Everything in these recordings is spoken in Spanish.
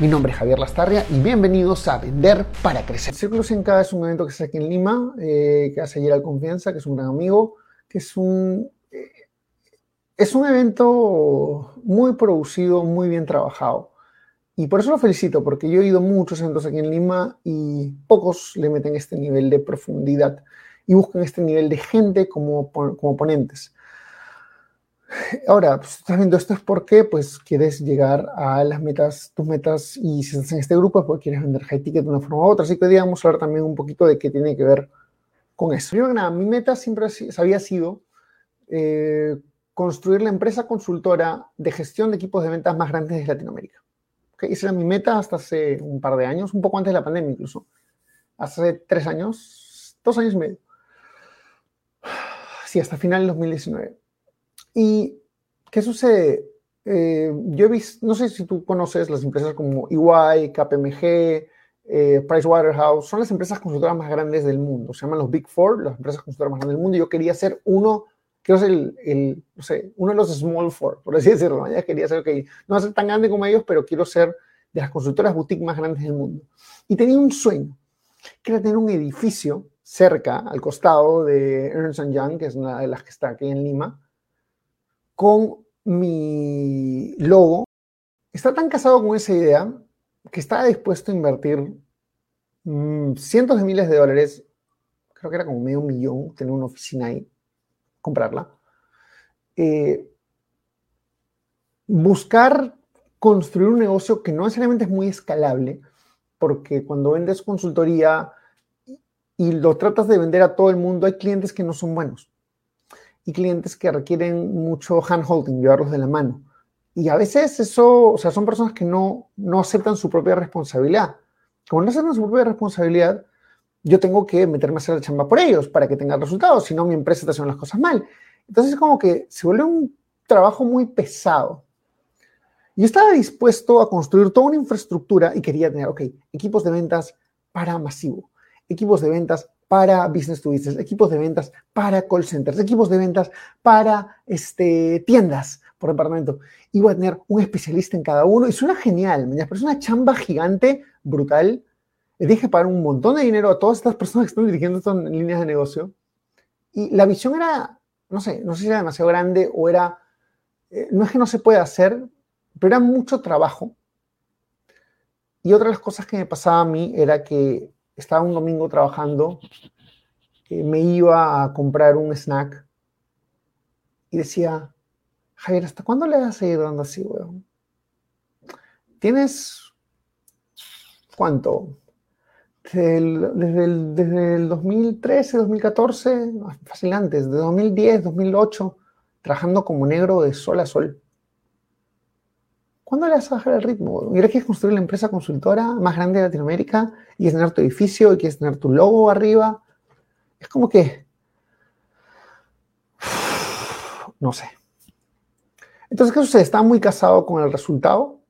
Mi nombre es Javier Lastarria y bienvenidos a Vender para Crecer. Círculo 100K es un evento que se hace aquí en Lima, eh, que hace Gerald Confianza, que es un gran amigo, que es un, eh, es un evento muy producido, muy bien trabajado. Y por eso lo felicito, porque yo he ido muchos eventos aquí en Lima y pocos le meten este nivel de profundidad y buscan este nivel de gente como, como ponentes. Ahora, pues, estás viendo esto es porque pues quieres llegar a las metas, tus metas, y si estás en este grupo es porque quieres vender high ticket de una forma u otra. Así que hoy vamos a hablar también un poquito de qué tiene que ver con eso. Yo, nada, mi meta siempre había sido eh, construir la empresa consultora de gestión de equipos de ventas más grandes de Latinoamérica. ¿Okay? Esa era mi meta hasta hace un par de años, un poco antes de la pandemia incluso. Hace tres años, dos años y medio. Sí, hasta final del 2019. ¿Y qué sucede? Eh, yo he visto, no sé si tú conoces las empresas como EY, KPMG, eh, Pricewaterhouse, son las empresas consultoras más grandes del mundo. Se llaman los Big Four, las empresas consultoras más grandes del mundo. Y yo quería ser uno, quiero ser el, no sé, uno de los Small Four, por así decirlo. Ya quería ser, ok, no va a ser tan grande como ellos, pero quiero ser de las consultoras boutique más grandes del mundo. Y tenía un sueño, que era tener un edificio cerca, al costado de Ernst Young, que es una de las que está aquí en Lima, con mi logo, está tan casado con esa idea que está dispuesto a invertir mm, cientos de miles de dólares, creo que era como medio millón, tener una oficina ahí, comprarla. Eh, buscar construir un negocio que no necesariamente es muy escalable, porque cuando vendes consultoría y lo tratas de vender a todo el mundo, hay clientes que no son buenos y clientes que requieren mucho hand-holding, llevarlos de la mano. Y a veces eso, o sea, son personas que no, no aceptan su propia responsabilidad. Como no aceptan su propia responsabilidad, yo tengo que meterme a hacer la chamba por ellos para que tengan resultados, si no mi empresa está haciendo las cosas mal. Entonces es como que se vuelve un trabajo muy pesado. Yo estaba dispuesto a construir toda una infraestructura y quería tener, ok, equipos de ventas para masivo, equipos de ventas para business to business, equipos de ventas para call centers, equipos de ventas para este, tiendas por departamento. Y voy a tener un especialista en cada uno. Y suena genial, pero es una chamba gigante, brutal. Le dije pagar un montón de dinero a todas estas personas que están dirigiendo estas líneas de negocio. Y la visión era, no sé, no sé si era demasiado grande o era, eh, no es que no se pueda hacer, pero era mucho trabajo. Y otra de las cosas que me pasaba a mí era que estaba un domingo trabajando, me iba a comprar un snack y decía, Javier, ¿hasta cuándo le vas a seguir dando así, weón? Tienes, ¿cuánto? Desde el, desde el, 2013, 2014, fácil antes, de 2010, 2008, trabajando como negro de sol a sol. ¿Cuándo le vas a bajar el ritmo? ¿Y quieres construir la empresa consultora más grande de Latinoamérica y quieres tener tu edificio y quieres tener tu logo arriba? Es como que... No sé. Entonces, ¿qué sucede? Está muy casado con el resultado,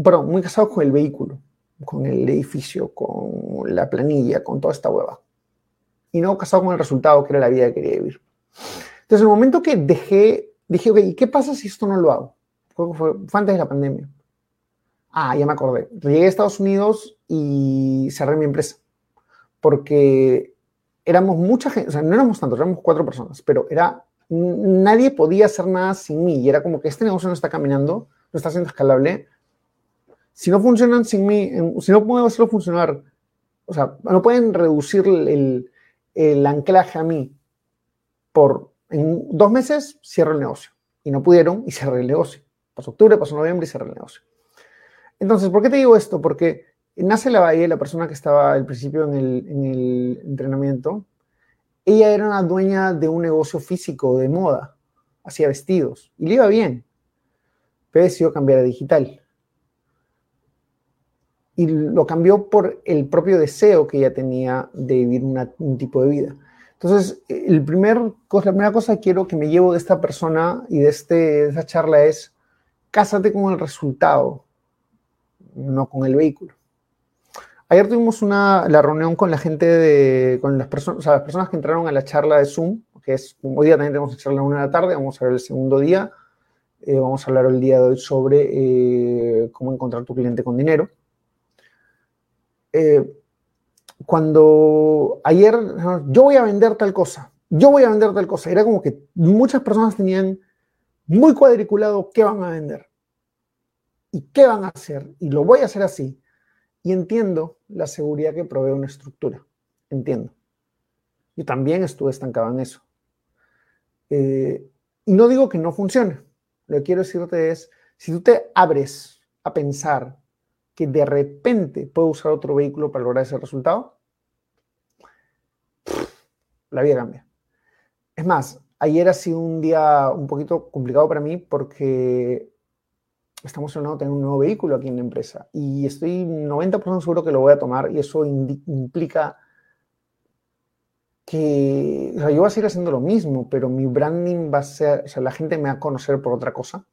perdón, muy casado con el vehículo, con el edificio, con la planilla, con toda esta hueva. Y no casado con el resultado, que era la vida que quería vivir. Entonces, el momento que dejé, dije, ok, ¿y qué pasa si esto no lo hago? Fue, antes de la pandemia. Ah, ya me acordé. Llegué a Estados Unidos y cerré mi empresa. Porque éramos mucha gente, o sea, no éramos tantos, éramos cuatro personas, pero era, nadie podía hacer nada sin mí. Y era como que este negocio no está caminando, no está siendo escalable. Si no funcionan sin mí, si no puedo hacerlo funcionar, o sea, no pueden reducir el, el anclaje a mí por en dos meses cierro el negocio. Y no pudieron y cerré el negocio. Pasó octubre, pasó noviembre y cerré el negocio. Entonces, ¿por qué te digo esto? Porque nace la Valle, la persona que estaba al principio en el, entrenamiento, ella era una dueña de un negocio físico de moda, hacía vestidos y le iba bien, pero decidió cambiar a digital. y lo cambió por el propio deseo que ella tenía de vivir un tipo de vida. Entonces, el primer, la primera cosa que quiero que me llevo de esta persona y de, este, de esta charla es, cásate con el resultado, no con el vehículo. Ayer tuvimos una, la reunión con la gente de, con las personas, o sea, las personas que entraron a la charla de Zoom, que es, hoy día también tenemos que charla a una de la tarde, vamos a ver el segundo día, eh, vamos a hablar el día de hoy sobre eh, cómo encontrar tu cliente con dinero. Eh, cuando ayer, yo voy a vender tal cosa, yo voy a vender tal cosa, era como que muchas personas tenían muy cuadriculado qué van a vender y qué van a hacer, y lo voy a hacer así. Y entiendo la seguridad que provee una estructura, entiendo. Yo también estuve estancado en eso. y no digo que no funcione, lo que quiero decirte es, si tú te abres a pensar que de repente puedo usar otro vehículo para lograr ese resultado, la vida cambia. Es más, ayer ha sido un día un poquito complicado para mí porque estamos de tener un nuevo vehículo aquí en la empresa y estoy 90% seguro que lo voy a tomar y eso implica que o sea, yo voy a seguir haciendo lo mismo, pero mi branding va a ser, o sea, la gente me va a conocer por otra cosa.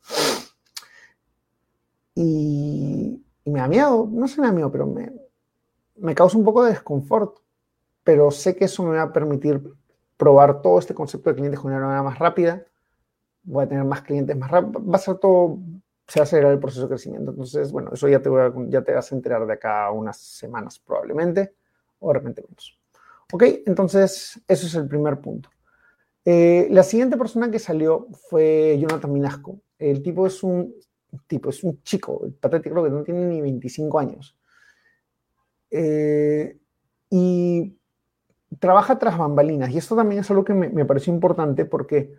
Y, me da miedo, no sé me da miedo, pero me, me causa un poco de desconfort. Pero sé que eso me va a permitir probar todo este concepto de clientes de una manera más rápida. Voy a tener más clientes más rápido. Va a ser todo, se va a acelerar el proceso de crecimiento. Entonces, bueno, eso ya te, voy a, ya te vas a enterar de acá unas semanas probablemente, o de repente menos. Ok, entonces eso es el primer punto. Eh, la siguiente persona que salió fue Jonathan Minasco. El tipo es un tipo, es un chico, patético, que no tiene ni 25 años. Eh, y trabaja tras bambalinas. Y esto también es algo que me, me, pareció importante porque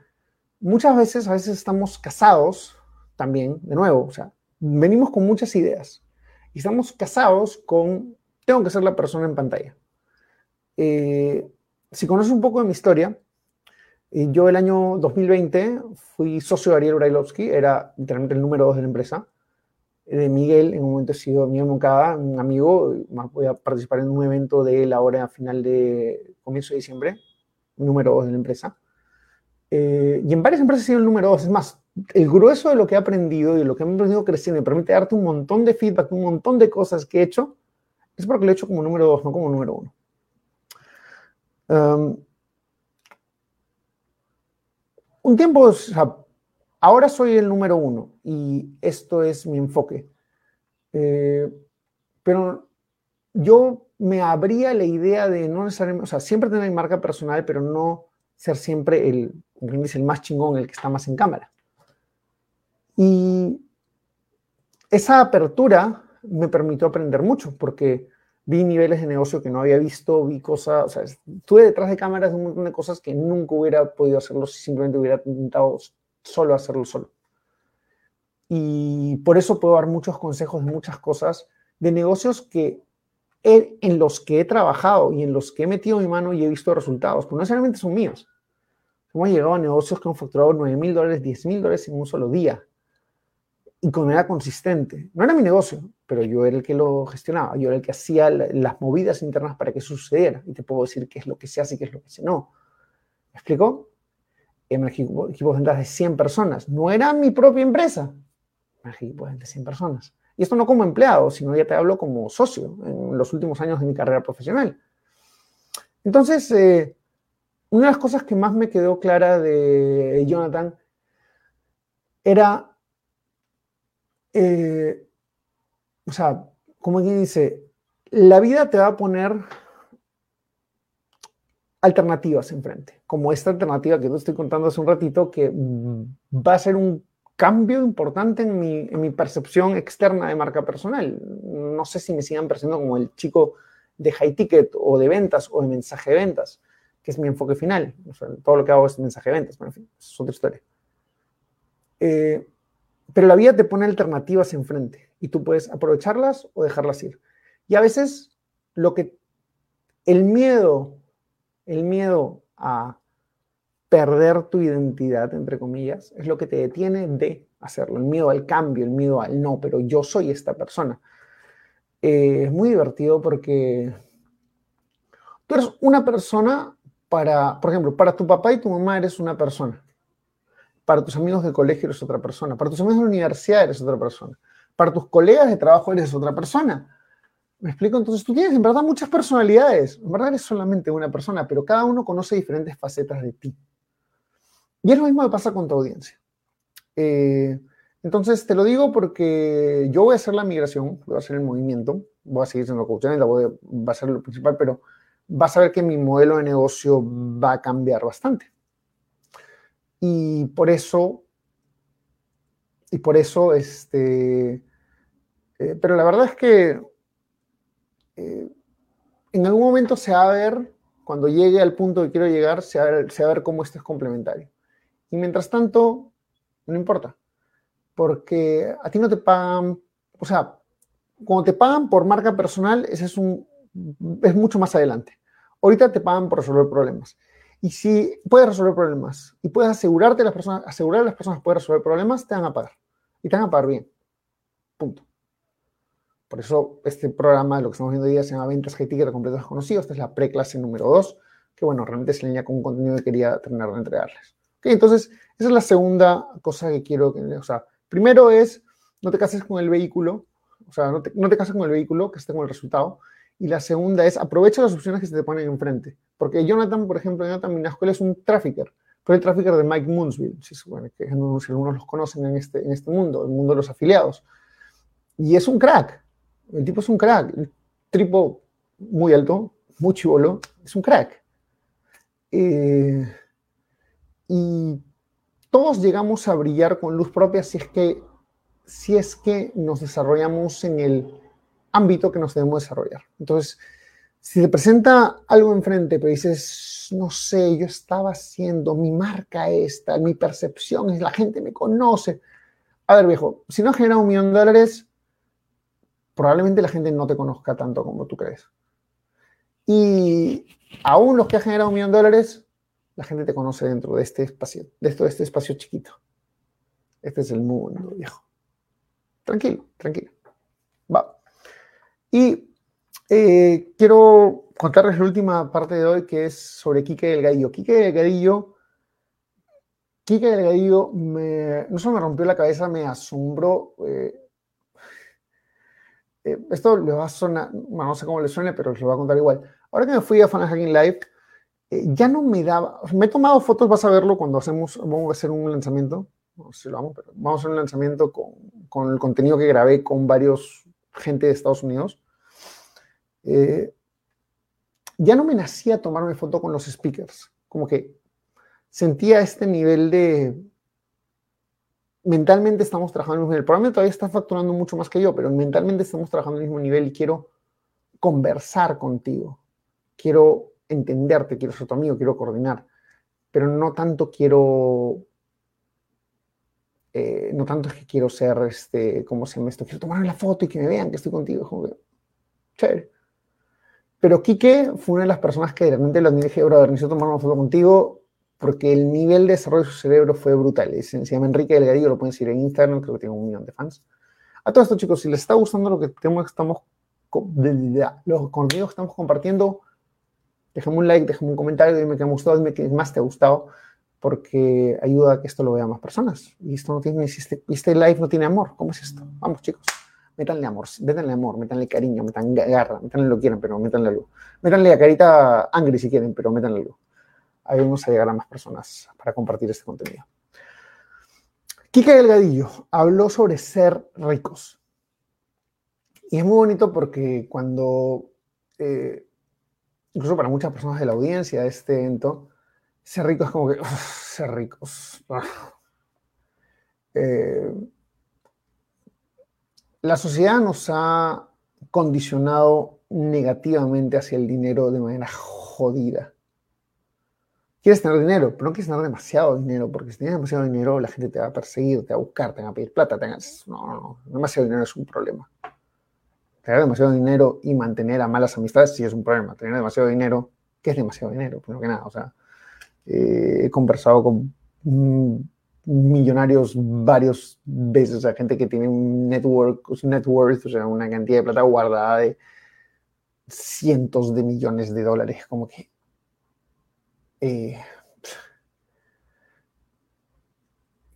muchas veces, a veces estamos casados también, de nuevo, o sea, venimos con muchas ideas y estamos casados con, tengo que ser la persona en pantalla. Eh, si conoces un poco de mi historia, eh, yo el año 2020 fui socio de Ariel Brailovsky, era literalmente el número dos de la empresa. Eh, de Miguel, en un momento he sido Miguel Moncada, un amigo, voy a participar en un evento de él ahora a final de comienzo de diciembre, número dos de la empresa. y en varias empresas he sido el número dos. Es más, el grueso de lo que he aprendido y lo que he aprendido creciendo me permite darte un montón de feedback, un montón de cosas que he hecho, es porque lo he hecho como número dos, no como número uno. Um, un tiempo, ahora soy el número uno y esto es mi enfoque. Eh, pero yo me abría la idea de no necesariamente, o sea, siempre tener mi marca personal, pero no ser siempre el, el más chingón, el que está más en cámara. Y esa apertura me permitió aprender mucho, porque vi niveles de negocio que no había visto, vi cosas, o sea, estuve detrás de cámaras de un montón de cosas que nunca hubiera podido hacerlo si simplemente hubiera intentado solo hacerlo solo. Y por eso puedo dar muchos consejos muchas cosas, de negocios que en los que he trabajado y en los que he metido mi mano y he visto resultados, pero no necesariamente son míos. Hemos llegado a negocios que han facturado 9 mil dólares, 10 mil dólares en un solo día y con manera consistente. No era mi negocio, pero yo era el que lo gestionaba, yo era el que hacía las movidas internas para que sucediera. Y te puedo decir qué es lo que se hace y qué es lo que se no. ¿Me explico? En equipo, equipo de ventas de 100 personas. No era mi propia empresa. Un equipo de 100 personas. Y esto no como empleado, sino ya te hablo como socio en los últimos años de mi carrera profesional. Entonces, eh, una de las cosas que más me quedó clara de Jonathan era eh, o sea, como quien dice, la vida te va a poner alternativas enfrente, como esta alternativa que te estoy contando hace un ratito, que va a ser un cambio importante en mi, en mi percepción externa de marca personal. No sé si me sigan percibiendo como el chico de high ticket o de ventas o de mensaje de ventas, que es mi enfoque final. todo lo que hago es mensaje de ventas, pero en fin, es otra historia. Eh, pero la vida te pone alternativas enfrente y tú puedes aprovecharlas o dejarlas ir. Y a veces lo que el miedo, el miedo a perder tu identidad, entre comillas, es lo que te detiene de hacerlo. El miedo al cambio, el miedo al no, pero yo soy esta persona. eh, es muy divertido porque tú eres una persona para, por ejemplo, para tu papá y tu mamá eres una persona. Para tus amigos de colegio eres otra persona. Para tus amigos de la universidad eres otra persona. Para tus colegas de trabajo eres otra persona. ¿Me explico? Entonces tú tienes en verdad muchas personalidades. En verdad eres solamente una persona, pero cada uno conoce diferentes facetas de ti. Y es lo mismo que pasa con tu audiencia. Eh, entonces te lo digo porque yo voy a hacer la migración, voy a hacer el movimiento, voy a seguir siendo coach, va a ser lo principal, pero vas a ver que mi modelo de negocio va a cambiar bastante. Y por eso, y por eso, este, eh, pero la verdad es que eh, en algún momento se va a ver, cuando llegue al punto que quiero llegar, se va a ver, se cómo esto es complementario. Y mientras tanto, no importa, porque a ti no te pagan, o sea, cuando te pagan por marca personal, ese es un, es mucho más adelante. Ahorita te pagan por resolver problemas. Y si puedes resolver problemas y puedes asegurarte las personas, asegurar a las personas que pueden resolver problemas, te van a pagar. Y te van a pagar bien. Punto. Por eso este programa, lo que estamos viendo hoy día, se llama Ventas High Ticket Completos Desconocidos. Esta es la preclase número 2, que bueno, realmente se línea con un contenido que quería terminar de entregarles. entonces, esa es la segunda cosa que quiero o sea, primero es, no te cases con el vehículo, o sea, no te, no te cases con el vehículo, que esté con el resultado. Y la segunda es aprovecha las opciones que se te ponen enfrente. Porque Jonathan, por ejemplo, Jonathan Minasco, es un trafficker. Fue el trafficker de Mike Moonsville, si, bueno, que algunos los conocen en este, en este mundo, el mundo de los afiliados. Y es un crack. El tipo es un crack. El tipo muy alto, muy chivolo, es un crack. Eh, y todos llegamos a brillar con luz propia si es que, si es que nos desarrollamos en el ámbito que nos debemos desarrollar. Entonces, si te presenta algo enfrente, pero dices, no sé, yo estaba haciendo mi marca esta, mi percepción es la gente me conoce. A ver, viejo, si no has un millón de dólares, probablemente la gente no te conozca tanto como tú crees. Y aún los que han generado un millón de dólares, la gente te conoce dentro de este espacio, dentro de este espacio chiquito. Este es el mundo, viejo. Tranquilo, tranquilo. Va. Y eh, quiero contarles la última parte de hoy que es sobre Quique Delgadillo. Quique Delgadillo, Quique Delgadillo me, no solo me rompió la cabeza, me asombró. Eh, eh, esto le va a sonar, no sé cómo le suene, pero les lo voy a contar igual. Ahora que me fui a Fan Hacking Live, ya no me daba, me he tomado fotos, vas a verlo cuando hacemos, vamos a hacer un lanzamiento, no sé si lo vamos, pero vamos a hacer un lanzamiento con, con el contenido que grabé con varios gente de Estados Unidos. Eh, ya no me nacía tomarme foto con los speakers, como que sentía este nivel de... Mentalmente estamos trabajando en el mismo nivel. Probablemente todavía está facturando mucho más que yo, pero mentalmente estamos trabajando en el mismo nivel y quiero conversar contigo. Quiero entenderte, quiero ser tu amigo, quiero coordinar, pero no tanto quiero eh, no tanto es que quiero ser, este, ¿cómo se llama esto? Quiero tomarme la foto y que me vean que estoy contigo. Chévere. Pero Quique fue una de las personas que realmente lo dije, brother, necesito tomar una foto contigo porque el nivel de desarrollo de su cerebro fue brutal. Se, llama Enrique Delgadillo, lo pueden seguir en Instagram, creo que tiene un millón de fans. A todos estos chicos, si les está gustando lo que tenemos, estamos, los contenidos que estamos compartiendo, déjame un like, déjame un comentario, dime que me gustado, dime qué más te ha gustado, porque ayuda a que esto lo vean más personas. Y esto no tiene, este, este live no tiene amor. ¿Cómo es esto? Vamos, chicos métanle amor, métanle amor, métanle cariño, métanle garra, métanle lo que quieran, pero métanle algo. Métanle a carita angry si quieren, pero métanle algo. Vamos a llegar a más personas para compartir este contenido. Kika Delgadillo habló sobre ser ricos. Y es muy bonito porque cuando, eh, incluso para muchas personas de la audiencia de este evento, ser rico es como que, ser ricos. Eh, la sociedad nos ha condicionado negativamente hacia el dinero de manera jodida. Quieres tener dinero, pero no quieres tener demasiado dinero, porque si tienes demasiado dinero, la gente te va a perseguir, te va a buscar, te va a pedir plata. Te No, no, no. Demasiado dinero es un problema. Tener demasiado dinero y mantener a malas amistades sí es un problema. Tener demasiado dinero, ¿qué es demasiado dinero? Primero que nada, o sea, eh, he conversado con mm, millonarios varios veces, o sea, gente que tiene un network, un o sea, una cantidad de plata guardada de cientos de millones de dólares, como que... Eh,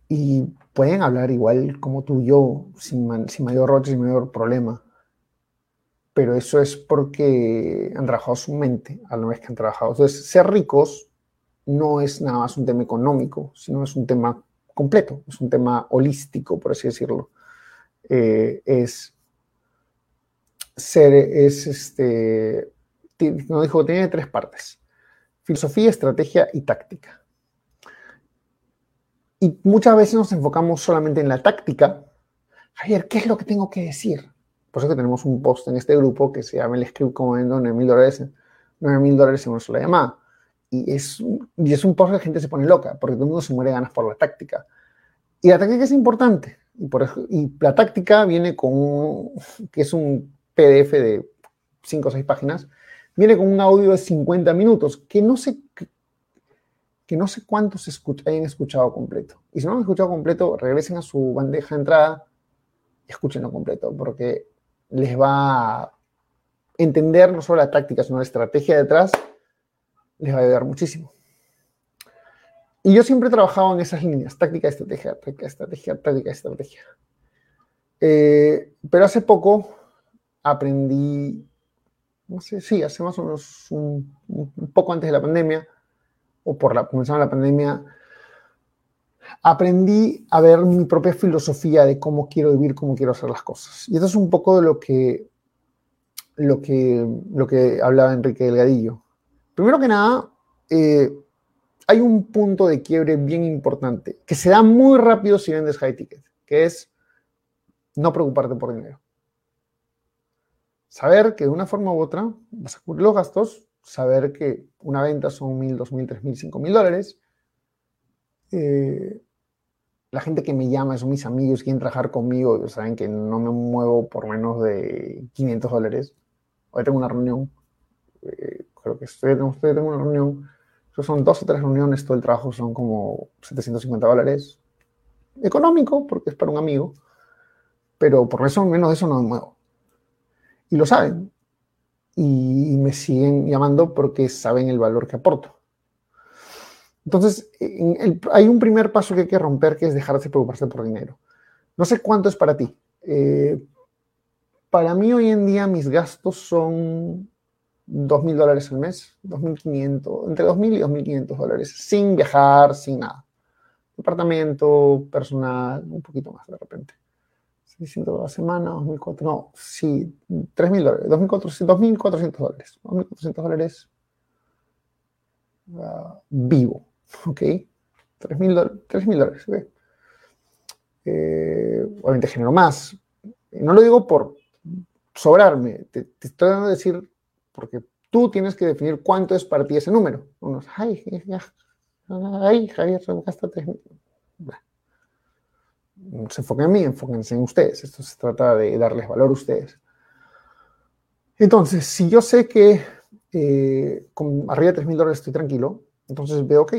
y pueden hablar igual como tú y yo, sin, mayor roche, sin mayor problema. Pero eso es porque han trabajado su mente a la vez que han trabajado. Entonces, ser ricos no es nada más un tema económico, sino es un tema completo, es un tema holístico, por así decirlo. Eh, es ser, es este, no dijo, tiene tres partes, filosofía, estrategia y táctica. Y muchas veces nos enfocamos solamente en la táctica. Javier, ¿qué es lo que tengo que decir? Por eso que tenemos un post en este grupo que se llama el script como vendo 9 mil dólares, 9 mil dólares en una sola llamada. Y es, y es un post que la gente se pone loca, porque todo el mundo se muere de ganas por la táctica. Y la táctica es importante. Y, por, y la táctica viene con, que es un PDF de 5 o 6 páginas, viene con un audio de 50 minutos, que no sé, que no sé cuántos hayan escuchado completo. Y si no han escuchado completo, regresen a su bandeja de entrada y escúchenlo completo, porque les va a entender no solo la táctica, sino la estrategia detrás, les va a ayudar muchísimo. Y yo siempre he trabajado en esas líneas, táctica, estrategia, táctica, estrategia, táctica, estrategia. Eh, pero hace poco aprendí, no sé, sí, hace más o menos un, poco antes de la pandemia, o por la, comenzando la pandemia, aprendí a ver mi propia filosofía de cómo quiero vivir, cómo quiero hacer las cosas. Y eso es un poco de lo que, lo que, lo que hablaba Enrique Delgadillo. Primero que nada, eh, hay un punto de quiebre bien importante que se da muy rápido si vendes high ticket, que es no preocuparte por dinero. Saber que de una forma u otra vas a cubrir los gastos, saber que una venta son mil, dos mil, tres mil, cinco mil dólares. Eh, la gente que me llama son mis amigos, quieren trabajar conmigo, saben que no me muevo por menos de 500 dólares. Hoy tengo una reunión, eh, creo que estoy, tengo una reunión, son dos o tres reuniones, todo el trabajo son como 750 dólares. Económico, porque es para un amigo, pero por eso menos de eso no me muevo y lo saben. Y, me siguen llamando porque saben el valor que aporto. Entonces, hay un primer paso que hay que romper, que es dejar de preocuparse por dinero. No sé cuánto es para ti. Eh, para mí hoy en día mis gastos son 2.000 dólares al mes, 2.500, entre 2.000 y 2.500 dólares, sin viajar, sin nada. Departamento, personal, un poquito más de repente. 600 a la semana, 2.400, no, sí, 3.000 dólares, 2.400 dólares, 2.400 dólares uh, vivo, ¿ok? 3.000 dólares, ¿ok? Eh, obviamente genero más. No lo digo por sobrarme, te, estoy dando a decir porque tú tienes que definir cuánto es para ti ese número. Unos, ay, ay, Javier, gasta 3.000 se enfoquen en mí, enfóquense en ustedes. Esto se trata de darles valor a ustedes. Entonces, si yo sé que eh, con arriba de $3,000 dólares estoy tranquilo, entonces veo, ok,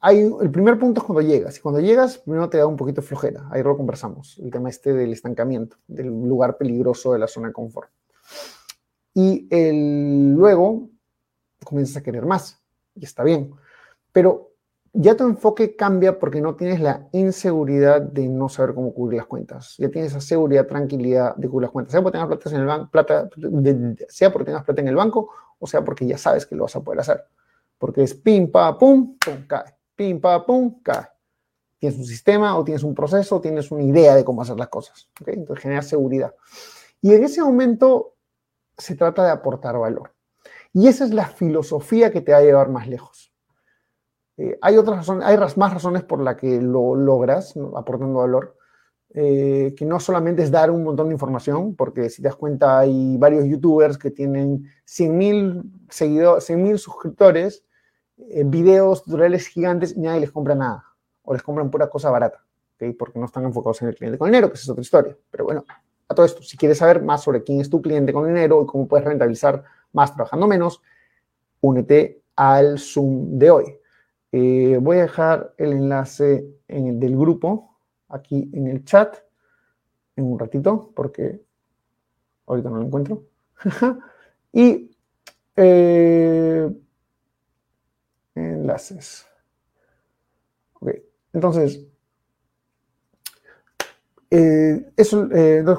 hay, el primer punto es cuando llegas. Y cuando llegas, primero te da un poquito flojera. Ahí lo conversamos. El tema este del estancamiento, del lugar peligroso de la zona de confort. Y el, luego comienzas a querer más. Y está bien. Pero ya tu enfoque cambia porque no tienes la inseguridad de no saber cómo cubrir las cuentas. Ya tienes esa seguridad, tranquilidad de cubrir las cuentas. Sea porque tengas plata en el banco, plata, sea porque tengas plata en el banco o sea porque ya sabes que lo vas a poder hacer. Porque es pim, pa, pum, pum, cae. Pim, pa, pum, cae. Tienes un sistema o tienes un proceso, o tienes una idea de cómo hacer las cosas. Entonces genera seguridad. Y en ese momento se trata de aportar valor. Y esa es la filosofía que te va a llevar más lejos. Eh, hay otras razones, hay más razones por las que lo logras aportando valor, eh, que no solamente es dar un montón de información, porque si te das cuenta hay varios youtubers que tienen 100.000 seguidores, 100.000 suscriptores, eh, videos tutoriales gigantes y nadie les compra nada, o les compran pura cosa barata, porque no están enfocados en el cliente con dinero, que es otra historia. Pero bueno, a todo esto, si quieres saber más sobre quién es tu cliente con dinero y cómo puedes rentabilizar más trabajando menos, únete al Zoom de hoy. Eh, voy a dejar el enlace en el del grupo aquí en el chat en un ratito porque ahorita no lo encuentro. y eh, enlaces. Ok, entonces, eh, eso,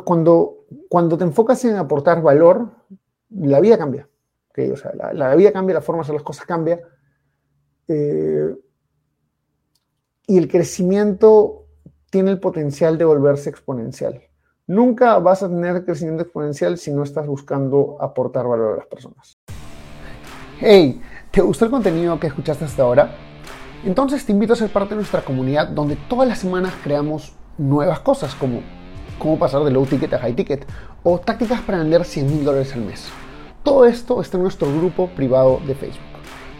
cuando, cuando te enfocas en aportar valor, la vida cambia. O sea, la, la, vida cambia, la forma de hacer las cosas cambia. Eh, y el crecimiento tiene el potencial de volverse exponencial. Nunca vas a tener crecimiento exponencial si no estás buscando aportar valor a las personas. Hey, ¿te gustó el contenido que escuchaste hasta ahora? Entonces te invito a ser parte de nuestra comunidad donde todas las semanas creamos nuevas cosas como cómo pasar de low ticket a high ticket o tácticas para vender 100 mil dólares al mes. Todo esto está en nuestro grupo privado de Facebook.